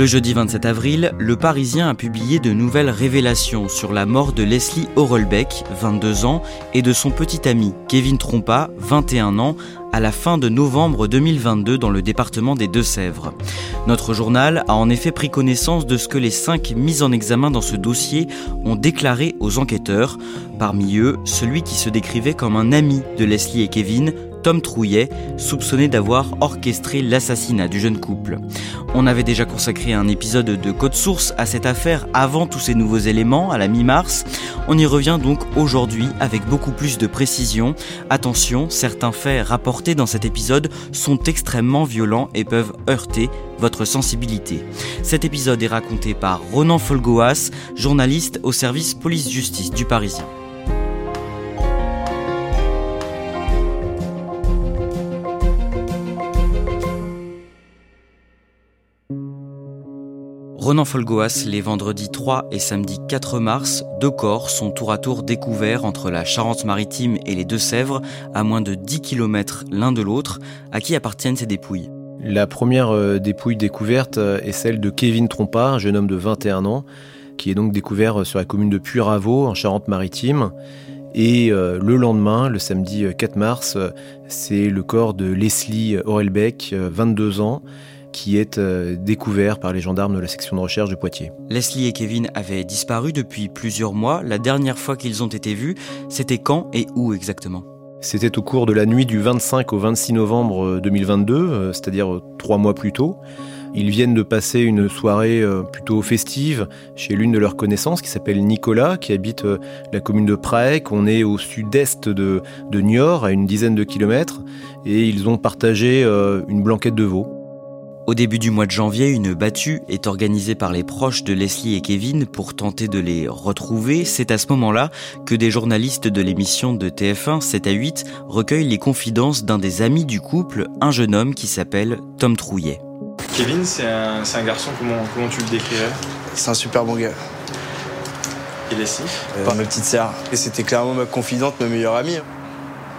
Le jeudi 27 avril, Le Parisien a publié de nouvelles révélations sur la mort de Leslie Horelbeck, 22 ans, et de son petit ami Kevin Trompa, 21 ans, à la fin de novembre 2022 dans le département des Deux-Sèvres. Notre journal a en effet pris connaissance de ce que les cinq mis en examen dans ce dossier ont déclaré aux enquêteurs. Parmi eux, celui qui se décrivait comme un ami de Leslie et Kevin, Tom Trouillet, soupçonné d'avoir orchestré l'assassinat du jeune couple. On avait déjà consacré un épisode de Code Source à cette affaire avant tous ces nouveaux éléments, à la mi-mars. On y revient donc aujourd'hui avec beaucoup plus de précision. Attention, certains faits rapportés dans cet épisode sont extrêmement violents et peuvent heurter votre sensibilité. Cet épisode est raconté par Ronan Folgoas, journaliste au service police-justice du Parisien. Ronan Folgoas, les vendredis 3 et samedi 4 mars, deux corps sont tour à tour découverts entre la Charente-Maritime et les Deux-Sèvres, à moins de 10 km l'un de l'autre. À qui appartiennent ces dépouilles? La première euh, dépouille découverte euh, est celle de Kevin Trompa, un jeune homme de 21 ans, qui est donc découvert euh, sur la commune de Puyraveau, en Charente-Maritime. Et le lendemain, le samedi 4 mars, c'est le corps de Leslie Orelbeck, 22 ans, qui est euh, découvert par les gendarmes de la section de recherche de Poitiers. Leslie et Kevin avaient disparu depuis plusieurs mois. La dernière fois qu'ils ont été vus, c'était quand et où exactement? C'était au cours de la nuit du 25 au 26 novembre 2022, euh, euh, c'est-à-dire trois mois plus tôt. Ils viennent de passer une soirée plutôt festive chez l'une de leurs connaissances qui s'appelle Nicolas, qui habite la commune de Praec. On est au sud-est de, de Niort, à une dizaine de kilomètres, et ils ont partagé une blanquette de veau. Au début du mois de janvier, une battue est organisée par les proches de Leslie et Kevin pour tenter de les retrouver. C'est à ce moment-là que des journalistes de l'émission de TF1 7 à 8 recueillent les confidences d'un des amis du couple, un jeune homme qui s'appelle Tom Trouillet. Kevin, c'est un, garçon, comment, comment tu le décrirais? C'est un super bon gars. Et Leslie? Euh, Ma petite sœur. Et c'était clairement ma confidente, ma meilleure amie.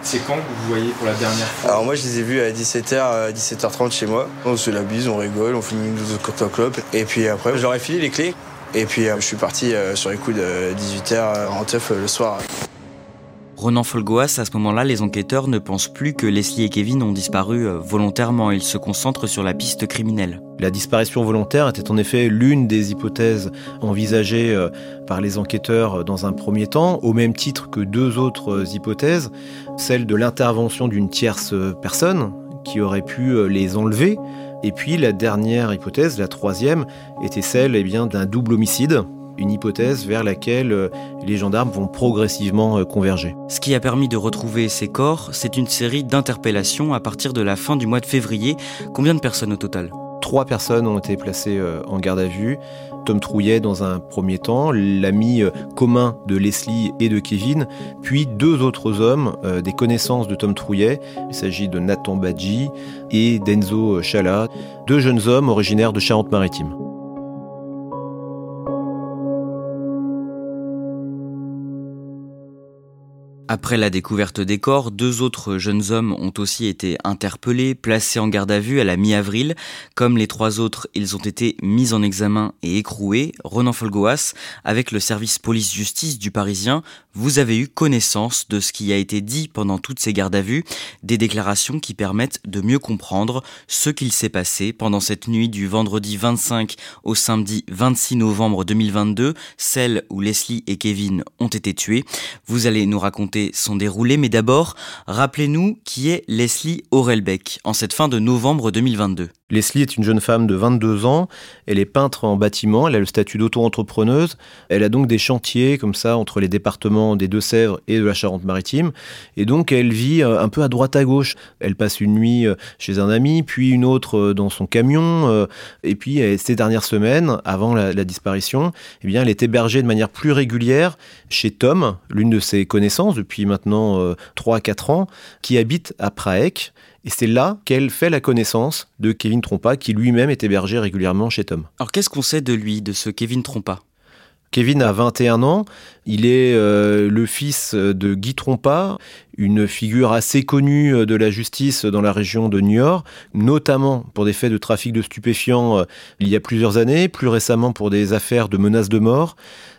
C'est quand que vous voyez pour la dernière fois Alors moi je les ai vus à 17h, 17h30 chez moi. On se la bise, on rigole, on fume une douze de. Et puis après, j'aurais filé les clés. Et puis euh, je suis parti euh, sur les coups de 18h en teuf le soir. Ronan Folgoas, à ce moment-là, les enquêteurs ne pensent plus que Leslie et Kevin ont disparu euh, volontairement. Ils se concentrent sur la piste criminelle. La disparition volontaire était en effet l'une des hypothèses envisagées euh, par les enquêteurs euh, dans un premier temps, au même titre que deux autres hypothèses, celle de l'intervention d'une tierce personne qui aurait pu les enlever, et puis la dernière hypothèse, la troisième, était celle eh d'un double homicide, une hypothèse vers laquelle euh, les gendarmes vont progressivement euh, converger. Ce qui a permis de retrouver ces corps, c'est une série d'interpellations à partir de la fin du mois de février. Combien de personnes au total? Trois personnes ont été placées euh, en garde à vue. Tom Trouillet dans un premier temps, l'ami commun de Leslie et de Kevin, puis deux autres hommes, des connaissances de Tom Trouillet. Il s'agit de Nathan Badji et d'Enzo Chala, deux jeunes hommes originaires de Charente-Maritime. Après la découverte des corps, deux autres jeunes hommes ont aussi été interpellés, placés en garde à vue à la mi-avril. Comme les trois autres, ils ont été mis en examen et écroués. Ronan Folgoas, avec le service police-justice du Parisien, vous avez eu connaissance de ce qui a été dit pendant toutes ces gardes à vue, des déclarations qui permettent de mieux comprendre ce qu'il s'est passé pendant cette nuit du vendredi 25 au samedi 26 novembre 2022, celle où Leslie et Kevin ont été tués. Vous allez nous raconter sont déroulés, mais d'abord, rappelez-nous qui est Leslie Aurelbeck en cette fin de novembre 2022. Leslie est une jeune femme de 22 ans, elle est peintre en bâtiment, elle a le statut d'auto-entrepreneuse, elle a donc des chantiers comme ça entre les départements des Deux-Sèvres et de la Charente-Maritime, et donc elle vit euh, un peu à droite à gauche. Elle passe une nuit euh, chez un ami, puis une autre euh, dans son camion, et puis ces dernières semaines, avant la, disparition, eh bien, elle est hébergée de manière plus régulière chez Tom, l'une de ses connaissances depuis maintenant 3 à 4 ans, qui habite à Praek. Et c'est là qu'elle fait la connaissance de Kevin Trompa, qui lui-même est hébergé régulièrement chez Tom. Alors qu'est-ce qu'on sait de lui, de ce Kevin Trompa? Kevin a 21 ans, il est euh, le fils de Guy Trompa, une figure assez connue euh, de la justice dans la région de New York, notamment pour des faits de trafic de stupéfiants euh, il y a plusieurs années, plus récemment pour des affaires de menaces de mort.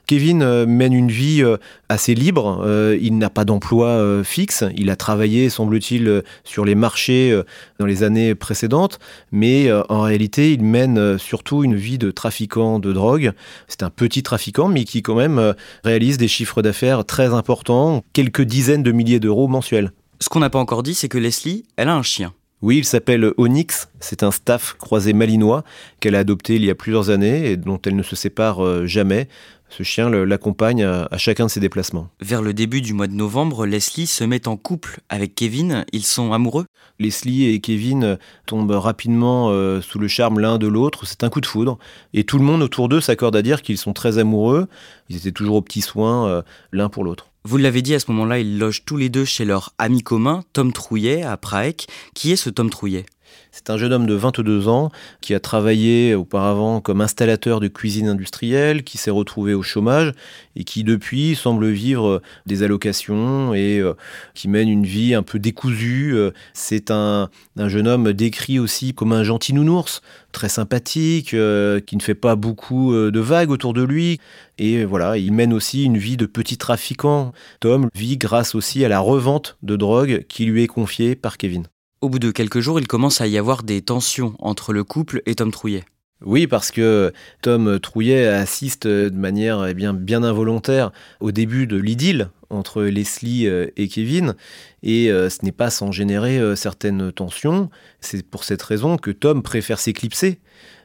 Kevin mène une vie assez libre, il n'a pas d'emploi fixe, il a travaillé, semble-t-il, sur les marchés dans les années précédentes, mais en réalité, il mène surtout une vie de trafiquant de drogue. C'est un petit trafiquant, mais qui quand même réalise des chiffres d'affaires très importants, quelques dizaines de milliers d'euros mensuel. Ce qu'on n'a pas encore dit, c'est que Leslie, elle a un chien. Oui, il s'appelle Onyx. C'est un staff croisé malinois qu'elle a adopté il y a plusieurs années et dont elle ne se sépare euh, jamais. Ce chien l'accompagne à, chacun de ses déplacements. Vers le début du mois de novembre, Leslie se met en couple avec Kevin. Ils sont amoureux? Leslie et Kevin tombent rapidement euh, sous le charme l'un de l'autre. C'est un coup de foudre. Et tout le monde autour d'eux s'accorde à dire qu'ils sont très amoureux. Ils étaient toujours aux petits soins euh, l'un pour l'autre. Vous l'avez dit, à ce moment-là, ils logent tous les deux chez leur ami commun, Tom Trouillet, à Praek. Qui est ce Tom Trouillet? C'est un jeune homme de 22 ans qui a travaillé auparavant comme installateur de cuisine industrielle, qui s'est retrouvé au chômage et qui depuis semble vivre des allocations et euh, qui mène une vie un peu décousue. C'est un, jeune homme décrit aussi comme un gentil nounours, très sympathique, euh, qui ne fait pas beaucoup euh, de vagues autour de lui. Et voilà, il mène aussi une vie de petit trafiquant. Tom vit grâce aussi à la revente de drogue qui lui est confiée par Kevin. Au bout de quelques jours, il commence à y avoir des tensions entre le couple et Tom Trouillet. Oui, parce que Tom Trouillet assiste de manière eh bien, bien involontaire au début de l'idylle entre Leslie euh, et Kevin, et euh, ce n'est pas sans générer euh, certaines tensions. C'est pour cette raison que Tom préfère s'éclipser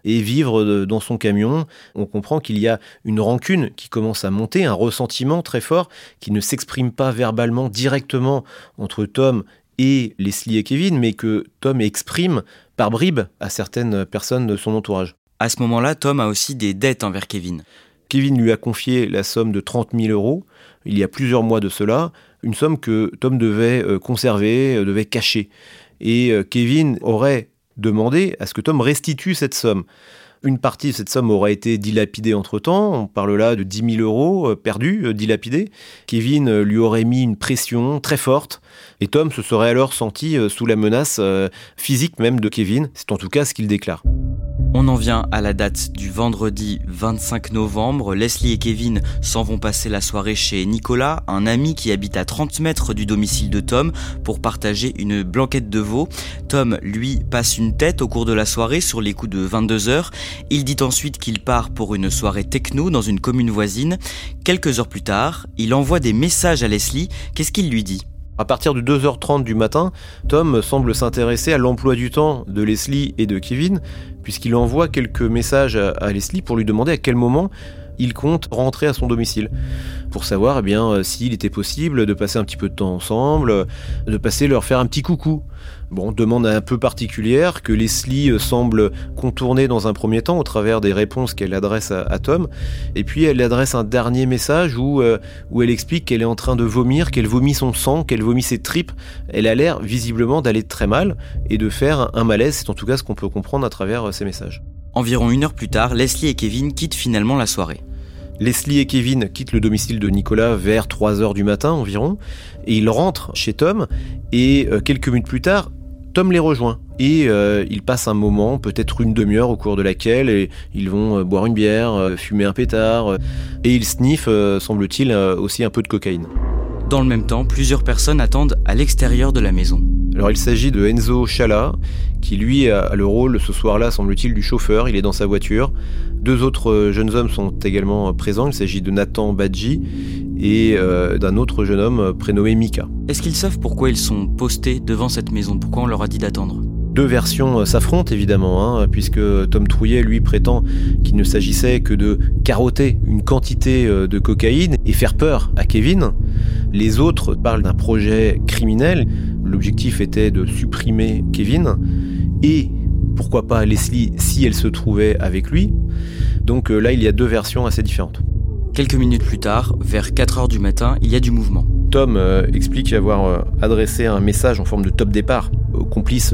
et vivre dans son camion. On comprend qu'il y a une rancune qui commence à monter, un ressentiment très fort qui ne s'exprime pas verbalement directement entre Tom et Leslie et Kevin, mais que Tom exprime par bribes à certaines personnes de son entourage. À ce moment-là, Tom a aussi des dettes envers Kevin. Kevin lui a confié la somme de 30 000 euros, il y a plusieurs mois de cela, une somme que Tom devait euh, conserver, euh, devait cacher. Et euh, Kevin aurait demandé à ce que Tom restitue cette somme. Une partie de cette somme aurait été dilapidée entre-temps, on parle là de 10 000 euros perdus, dilapidés. Kevin lui aurait mis une pression très forte, et Tom se serait alors senti sous la menace physique même de Kevin, c'est en tout cas ce qu'il déclare. On en vient à la date du vendredi 25 novembre. Leslie et Kevin s'en vont passer la soirée chez Nicolas, un ami qui habite à 30 mètres du domicile de Tom, pour partager une blanquette de veau. Tom, lui, passe une tête au cours de la soirée sur les coups de 22 heures. Il dit ensuite qu'il part pour une soirée techno dans une commune voisine. Quelques heures plus tard, il envoie des messages à Leslie. Qu'est-ce qu'il lui dit? À partir de 2h30 du matin, Tom semble s'intéresser à l'emploi du temps de Leslie et de Kevin, puisqu'il envoie quelques messages à Leslie pour lui demander à quel moment il compte rentrer à son domicile pour savoir eh bien euh, s'il était possible de passer un petit peu de temps ensemble, de passer leur faire un petit coucou. Bon, demande un peu particulière que Leslie euh, semble contourner dans un premier temps au travers des réponses qu'elle adresse à, Tom. Et puis elle adresse un dernier message où, euh, où elle explique qu'elle est en train de vomir, qu'elle vomit son sang, qu'elle vomit ses tripes. Elle a l'air visiblement d'aller très mal et de faire un malaise. C'est en tout cas ce qu'on peut comprendre à travers ces messages. Environ une heure plus tard, Leslie et Kevin quittent finalement la soirée. Leslie et Kevin quittent le domicile de Nicolas vers 3 heures du matin environ, et ils rentrent chez Tom, et euh, quelques minutes plus tard, Tom les rejoint. Et euh, ils passent un moment, peut-être une demi-heure au cours de laquelle ils vont euh, boire une bière, fumer un pétard, et ils sniffent, semble-t-il, aussi un peu de cocaïne. Dans le même temps, plusieurs personnes attendent à l'extérieur de la maison. Alors il s'agit de Enzo Chala, qui lui a le rôle ce soir-là, semble-t-il, du chauffeur. Il est dans sa voiture. Deux autres euh, jeunes hommes sont également présents. Il s'agit de Nathan Badji et euh, d'un autre jeune homme prénommé Mika. Est-ce qu'ils savent pourquoi ils sont postés devant cette maison? Pourquoi on leur a dit d'attendre? Deux versions euh, s'affrontent évidemment, hein, puisque Tom Trouillet lui prétend qu'il ne s'agissait que de carotter une quantité de cocaïne et faire peur à Kevin. Les autres parlent d'un projet criminel. L'objectif était de supprimer Kevin et pourquoi pas Leslie si elle se trouvait avec lui. Donc euh, là, il y a deux versions assez différentes. Quelques minutes plus tard, vers 4h du matin, il y a du mouvement. Tom euh, explique avoir euh, adressé un message en forme de top départ aux complices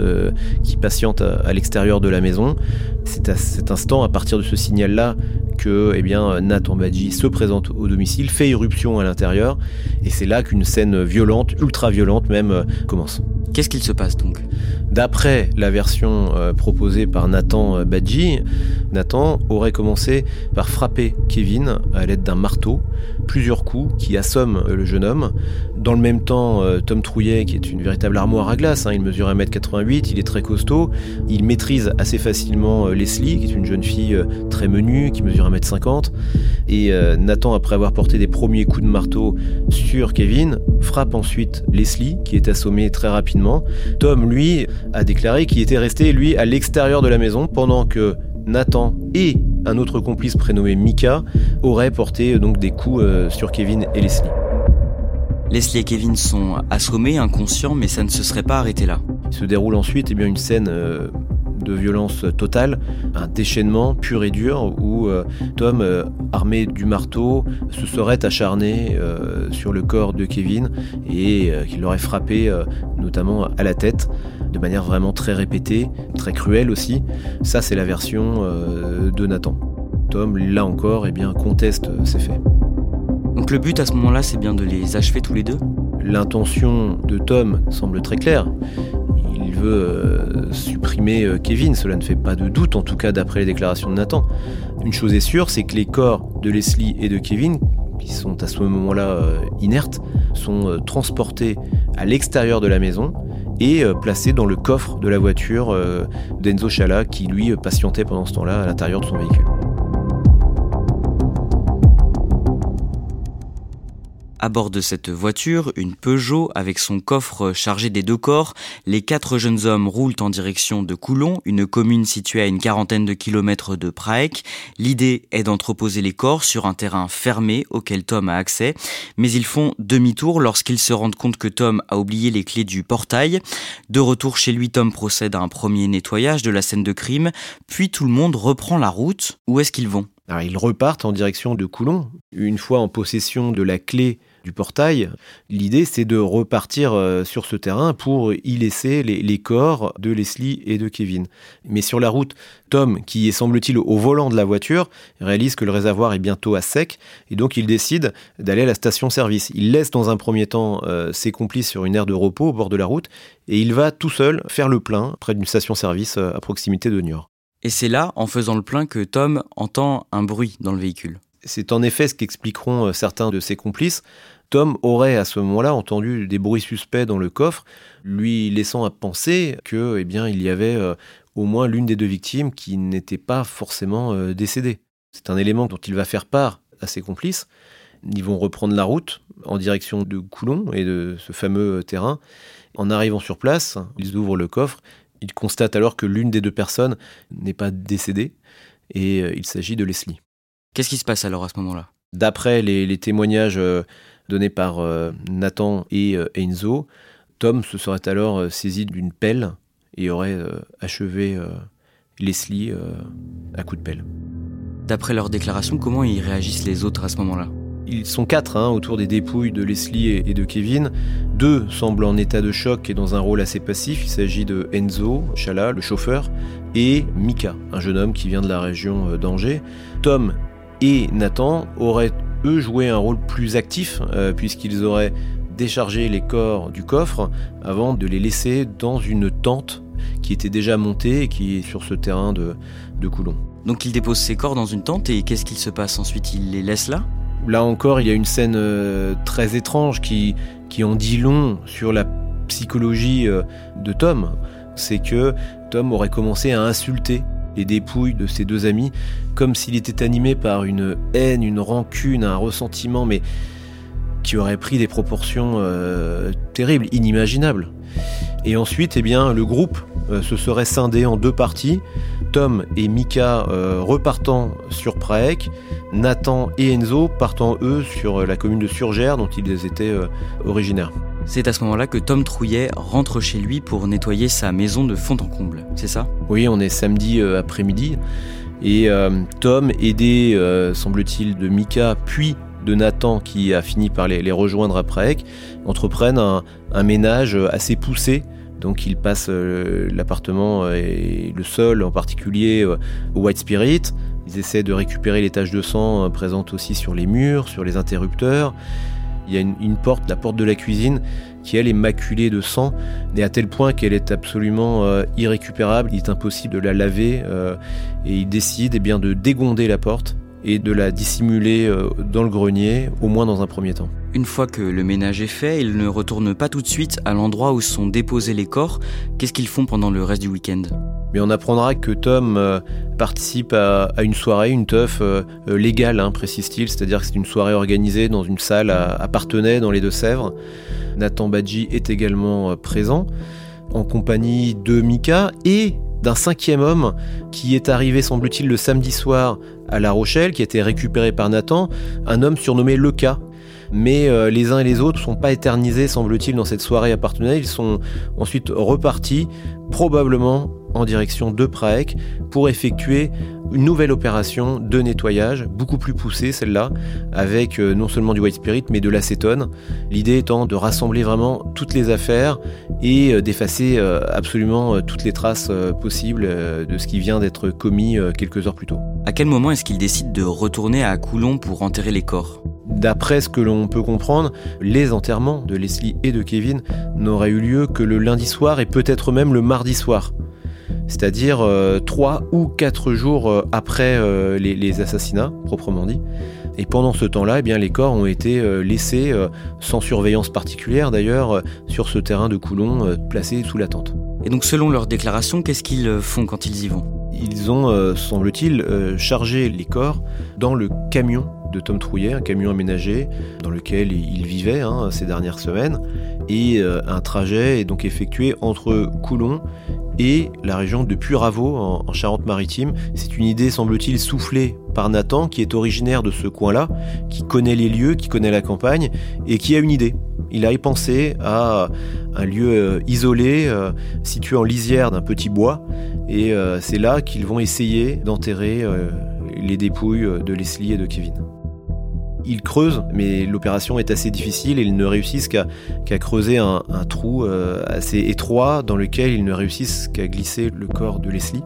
qui patientent à, l'extérieur de la maison. C'est à cet instant, à partir de ce signal-là, que eh bien, Nathan Badji se présente au domicile, fait irruption à l'intérieur, et c'est là qu'une scène violente, ultra violente même, commence. Qu'est-ce qu'il se passe donc? D'après la version euh, proposée par Nathan euh, Badji, Nathan aurait commencé par frapper Kevin à l'aide d'un marteau, plusieurs coups qui assomment euh, le jeune homme. Dans le même temps, Tom Trouillet, qui est une véritable armoire à glace, hein, il mesure 1m88, il est très costaud, il maîtrise assez facilement Leslie, qui est une jeune fille très menue, qui mesure 1m50. Et Nathan, après avoir porté des premiers coups de marteau sur Kevin, frappe ensuite Leslie, qui est assommée très rapidement. Tom, lui, a déclaré qu'il était resté, lui, à l'extérieur de la maison pendant que Nathan et un autre complice prénommé Mika auraient porté donc des coups euh, sur Kevin et Leslie. Leslie et Kevin sont assommés, inconscients, mais ça ne se serait pas arrêté là. Il se déroule ensuite eh bien, une scène euh, de violence totale, un déchaînement pur et dur où euh, Tom, euh, armé du marteau, se serait acharné sur le corps de Kevin et qu'il l'aurait frappé notamment à la tête de manière vraiment très répétée, très cruelle aussi. Ça, c'est la version de Nathan. Tom, là encore, eh bien, conteste ces faits. Donc le but à ce moment-là, c'est bien de les achever tous les deux L'intention de Tom semble très claire il veut euh, supprimer euh, Kevin, cela ne fait pas de doute, en tout cas d'après les déclarations de Nathan. Une chose est sûre, c'est que les corps de Leslie et de Kevin, qui sont à ce moment-là euh, inertes, sont transportés à l'extérieur de la maison et placés dans le coffre de la voiture d'Enzo Chala, qui lui patientait pendant ce temps-là à l'intérieur de son véhicule. À bord de cette voiture, une Peugeot avec son coffre chargé des deux corps, les quatre jeunes hommes roulent en direction de Coulon, une commune située à une quarantaine de kilomètres de Prague. L'idée est d'entreposer les corps sur un terrain fermé auquel Tom a accès, mais ils font demi-tour lorsqu'ils se rendent compte que Tom a oublié les clés du portail. De retour chez lui, Tom procède à un premier nettoyage de la scène de crime, puis tout le monde reprend la route. Où est-ce qu'ils vont? Ils repartent en direction de Coulon. Une fois en possession de la clé du portail. L'idée, c'est de repartir euh, sur ce terrain pour y laisser les, corps de Leslie et de Kevin. Mais sur la route, Tom, qui est semble-t-il au volant de la voiture, réalise que le réservoir est bientôt à sec et donc il décide d'aller à la station-service. Il laisse dans un premier temps euh, ses complices sur une aire de repos au bord de la route et il va tout seul faire le plein près d'une station-service euh, à proximité de Niort. Et c'est là, en faisant le plein, que Tom entend un bruit dans le véhicule. C'est en effet ce qu'expliqueront certains de ses complices. Tom aurait à ce moment-là entendu des bruits suspects dans le coffre, lui laissant à penser que, eh bien, il y avait euh, au moins l'une des deux victimes qui n'était pas forcément euh, décédée. C'est un élément dont il va faire part à ses complices. Ils vont reprendre la route en direction de Coulon et de ce fameux euh, terrain. En arrivant sur place, ils ouvrent le coffre. Ils constatent alors que l'une des deux personnes n'est pas décédée et il s'agit de Leslie. Qu'est-ce qui se passe alors à ce moment-là? D'après les, témoignages donné par euh, Nathan et euh, Enzo, Tom se serait alors euh, saisi d'une pelle et aurait achevé Leslie à coup de pelle. D'après leur déclaration, comment ils réagissent les autres à ce moment-là? Ils sont quatre hein, autour des dépouilles de Leslie et de Kevin. Deux semblent en état de choc et dans un rôle assez passif. Il s'agit de Enzo Chala, le chauffeur, et Mika, un jeune homme qui vient de la région d'Angers. Tom et Nathan auraient eux joué un rôle plus actif puisqu'ils auraient déchargé les corps du coffre avant de les laisser dans une tente qui était déjà montée et qui est sur ce terrain de, de Coulon. Donc il dépose ses corps dans une tente et qu'est-ce qu'il se passe ensuite? Il les laisse là? Là encore, il y a une scène euh, très étrange qui, qui en dit long sur la psychologie euh, de Tom. C'est que Tom aurait commencé à insulter les dépouilles de ses deux amis comme s'il était animé par une haine, une rancune, un ressentiment, mais qui aurait pris des proportions euh, terribles, inimaginables. Et ensuite, eh bien, le groupe se serait scindé en deux parties. Tom et Mika euh, repartant sur Praek, Nathan et Enzo partant eux sur euh, la commune de Surgère dont ils étaient euh, originaires. C'est à ce moment-là que Tom Trouillet rentre chez lui pour nettoyer sa maison de fond en comble, c'est ça? Oui, on est samedi après-midi et Tom, aidé, semble-t-il, de Mika puis de Nathan qui a fini par les, rejoindre à Praek, entreprennent un ménage assez poussé donc ils passent euh, l'appartement euh, et le sol en particulier euh, au White Spirit. Ils essaient de récupérer les taches de sang présentes aussi sur les murs, sur les interrupteurs. Il y a une, porte, la porte de la cuisine, qui elle est maculée de sang, et à tel point qu'elle est absolument irrécupérable. Il est impossible de la laver, et ils décident eh de dégonder la porte et de la dissimuler euh, dans le grenier, au moins dans un premier temps. Une fois que le ménage est fait, ils ne retournent pas tout de suite à l'endroit où sont déposés les corps. Qu'est-ce qu'ils font pendant le reste du week-end? Mais on apprendra que Tom euh, participe à, une soirée, une teuf euh, légale, hein, précise-t-il, c'est-à-dire que c'est une soirée organisée dans une salle à, à Partenay, dans les Deux-Sèvres. Nathan Badji est également présent, en compagnie de Mika et d'un cinquième homme qui est arrivé, semble-t-il, le samedi soir à La Rochelle, qui a été récupéré par Nathan, un homme surnommé Leca. Mais euh, les uns et les autres ne sont pas éternisés, semble-t-il, dans cette soirée à. Ils sont ensuite repartis, probablement en direction de Praek, pour effectuer une nouvelle opération de nettoyage, beaucoup plus poussée celle-là, avec euh, non seulement du white spirit, mais de l'acétone. L'idée étant de rassembler vraiment toutes les affaires et euh, d'effacer euh, absolument toutes les traces possibles de ce qui vient d'être commis quelques heures plus tôt. À quel moment est-ce qu'il décide de retourner à Coulon pour enterrer les corps? D'après ce que l'on peut comprendre, les enterrements de Leslie et de Kevin n'auraient eu lieu que le lundi soir et peut-être même le mardi soir c'est-à-dire euh, trois ou quatre jours euh, après euh, les, assassinats, proprement dit. Et pendant ce temps-là, eh bien, les corps ont été laissés, sans surveillance particulière d'ailleurs, sur ce terrain de Coulon, placé sous la tente. Et donc selon leur déclaration, qu'est-ce qu'ils font quand ils y vont? Ils ont, semble-t-il, chargé les corps dans le camion de Tom Trouillet, un camion aménagé dans lequel il vivait hein, ces dernières semaines. Et un trajet est donc effectué entre Coulon et la région de Puyraveau en, Charente-Maritime. C'est une idée, semble-t-il, soufflée par Nathan, qui est originaire de ce coin-là, qui connaît les lieux, qui connaît la campagne, et qui a une idée. Il a pensé à un lieu euh, isolé, euh, situé en lisière d'un petit bois, et euh, c'est là qu'ils vont essayer d'enterrer les dépouilles de Leslie et de Kevin. Ils creusent, mais l'opération est assez difficile et ils ne réussissent qu'à creuser un, trou euh, assez étroit dans lequel ils ne réussissent qu'à glisser le corps de Leslie.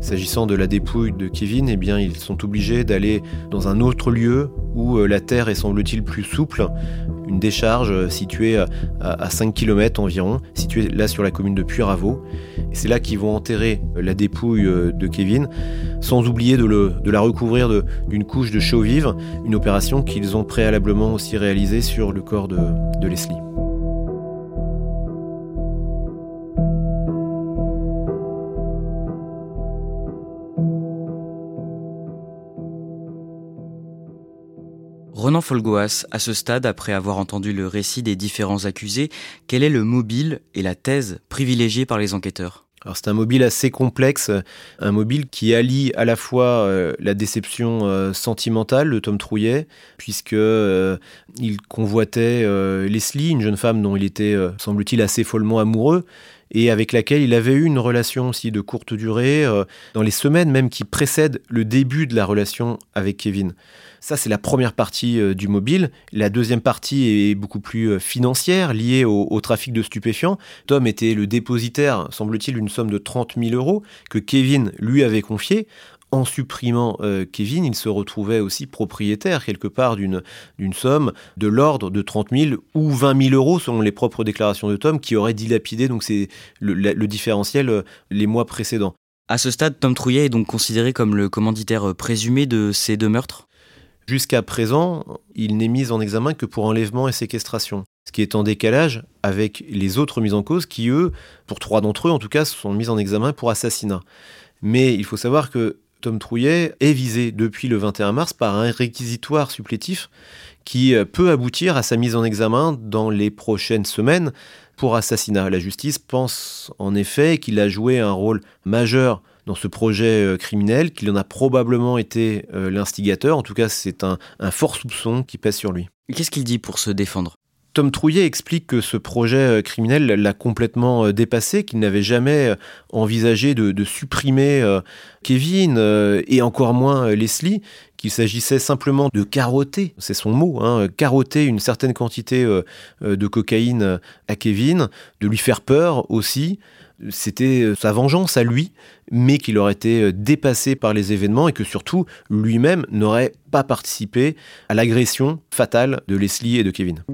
S'agissant de la dépouille de Kevin, eh bien, ils sont obligés d'aller dans un autre lieu où euh, la terre est semble-t-il plus souple, une décharge euh, située à, 5 km environ, située là sur la commune de Puyraveau. C'est là qu'ils vont enterrer euh, la dépouille de Kevin, sans oublier de, la recouvrir d'une couche de chaux vive, une opération qu'ils ont préalablement aussi réalisée sur le corps de Leslie. Renan Folgoas, à ce stade, après avoir entendu le récit des différents accusés, quel est le mobile et la thèse privilégiés par les enquêteurs? Alors c'est un mobile assez complexe, un mobile qui allie à la fois euh, la déception euh, sentimentale de Tom Trouillet, puisque euh, il convoitait Leslie, une jeune femme dont il était, semble-t-il, assez follement amoureux, et avec laquelle il avait eu une relation aussi de courte durée, dans les semaines même qui précèdent le début de la relation avec Kevin. Ça, c'est la première partie euh, du mobile. La deuxième partie est beaucoup plus euh, financière, liée au, trafic de stupéfiants. Tom était le dépositaire, semble-t-il, d'une somme de 30 000 euros que Kevin lui avait confiée en supprimant euh, Kevin, il se retrouvait aussi propriétaire quelque part d'une somme de l'ordre de 30 000 ou 20 000 euros selon les propres déclarations de Tom qui aurait dilapidé donc c'est le, le, différentiel euh, les mois précédents. À ce stade, Tom Trouillet est donc considéré comme le commanditaire présumé de ces deux meurtres? Jusqu'à présent, il n'est mis en examen que pour enlèvement et séquestration, ce qui est en décalage avec les autres mises en cause qui, eux, pour trois d'entre eux en tout cas, sont mis en examen pour assassinat. Mais il faut savoir que Tom Trouillet est visé depuis le 21 mars par un réquisitoire supplétif qui euh, peut aboutir à sa mise en examen dans les prochaines semaines pour assassinat. La justice pense en effet qu'il a joué un rôle majeur dans ce projet euh, criminel, qu'il en a probablement été euh, l'instigateur. En tout cas, c'est un, fort soupçon qui pèse sur lui. Qu'est-ce qu'il dit pour se défendre? Tom Trouillet explique que ce projet euh, criminel l'a complètement euh, dépassé, qu'il n'avait jamais euh, envisagé de, supprimer Kevin et encore moins Leslie, qu'il s'agissait simplement de carotter, c'est son mot, hein, carotter une certaine quantité de cocaïne à Kevin, de lui faire peur aussi. C'était sa vengeance à lui, mais qu'il aurait été dépassé par les événements et que surtout lui-même n'aurait pas participé à l'agression fatale de Leslie et de Kevin.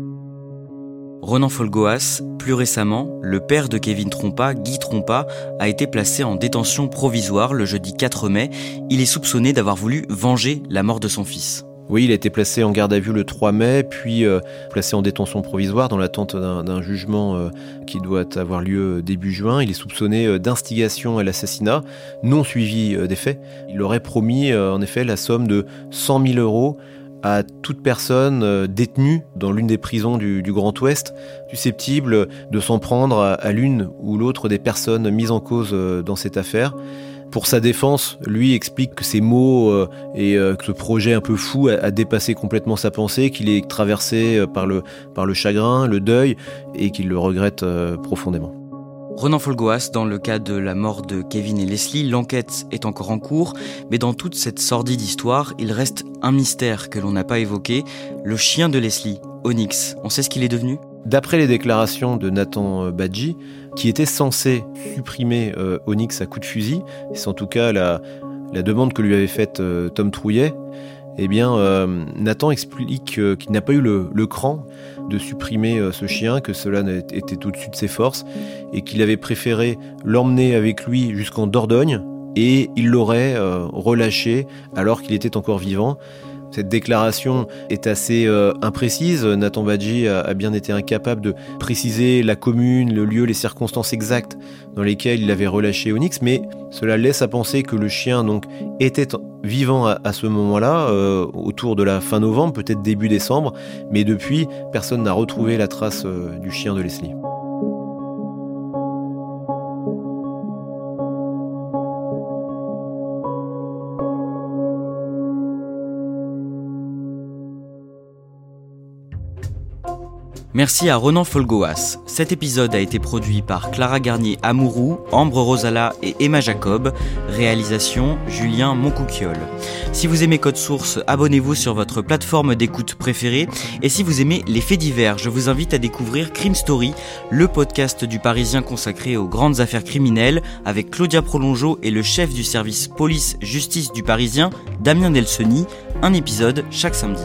Ronan Folgoas, plus récemment, le père de Kevin Trompa, Guy Trompa, a été placé en détention provisoire le jeudi 4 mai. Il est soupçonné d'avoir voulu venger la mort de son fils. Oui, il a été placé en garde à vue le 3 mai, puis euh, placé en détention provisoire dans l'attente d'un jugement euh, qui doit avoir lieu début juin. Il est soupçonné euh, d'instigation à l'assassinat, non suivi des faits. Il aurait promis en effet la somme de 100 000 euros à toute personne euh, détenue dans l'une des prisons du, Grand Ouest, susceptible de s'en prendre à, l'une ou l'autre des personnes mises en cause euh, dans cette affaire. Pour sa défense, lui explique que ces mots euh, et que ce projet un peu fou a, dépassé complètement sa pensée, qu'il est traversé par le, par le chagrin, le deuil, et qu'il le regrette profondément. Renan Folgoas, dans le cas de la mort de Kevin et Leslie, l'enquête est encore en cours, mais dans toute cette sordide histoire, il reste un mystère que l'on n'a pas évoqué, le chien de Leslie, Onyx. On sait ce qu'il est devenu? D'après les déclarations de Nathan Badji, qui était censé supprimer euh, Onyx à coup de fusil, c'est en tout cas la, demande que lui avait faite euh, Tom Trouillet, eh bien, euh, Nathan explique qu'il n'a pas eu le cran de supprimer euh, ce chien, que cela était au-dessus de ses forces, et qu'il avait préféré l'emmener avec lui jusqu'en Dordogne, et il l'aurait euh, relâché alors qu'il était encore vivant. Cette déclaration est assez euh, imprécise. Nathan Badji a, bien été incapable de préciser la commune, le lieu, les circonstances exactes dans lesquelles il avait relâché Onyx, mais cela laisse à penser que le chien donc était vivant à, ce moment-là, euh, autour de la fin novembre, peut-être début décembre, mais depuis, personne n'a retrouvé la trace euh, du chien de Leslie. Merci à Ronan Folgoas. Cet épisode a été produit par Clara Garnier Amourou, Ambre Rosala et Emma Jacob. Réalisation Julien Moncouquiole. Si vous aimez Code Source, abonnez-vous sur votre plateforme d'écoute préférée. Et si vous aimez les faits divers, je vous invite à découvrir Crime Story, le podcast du Parisien consacré aux grandes affaires criminelles, avec Claudia Prolongeau et le chef du service police-justice du Parisien, Damien Delseny. Un épisode chaque samedi.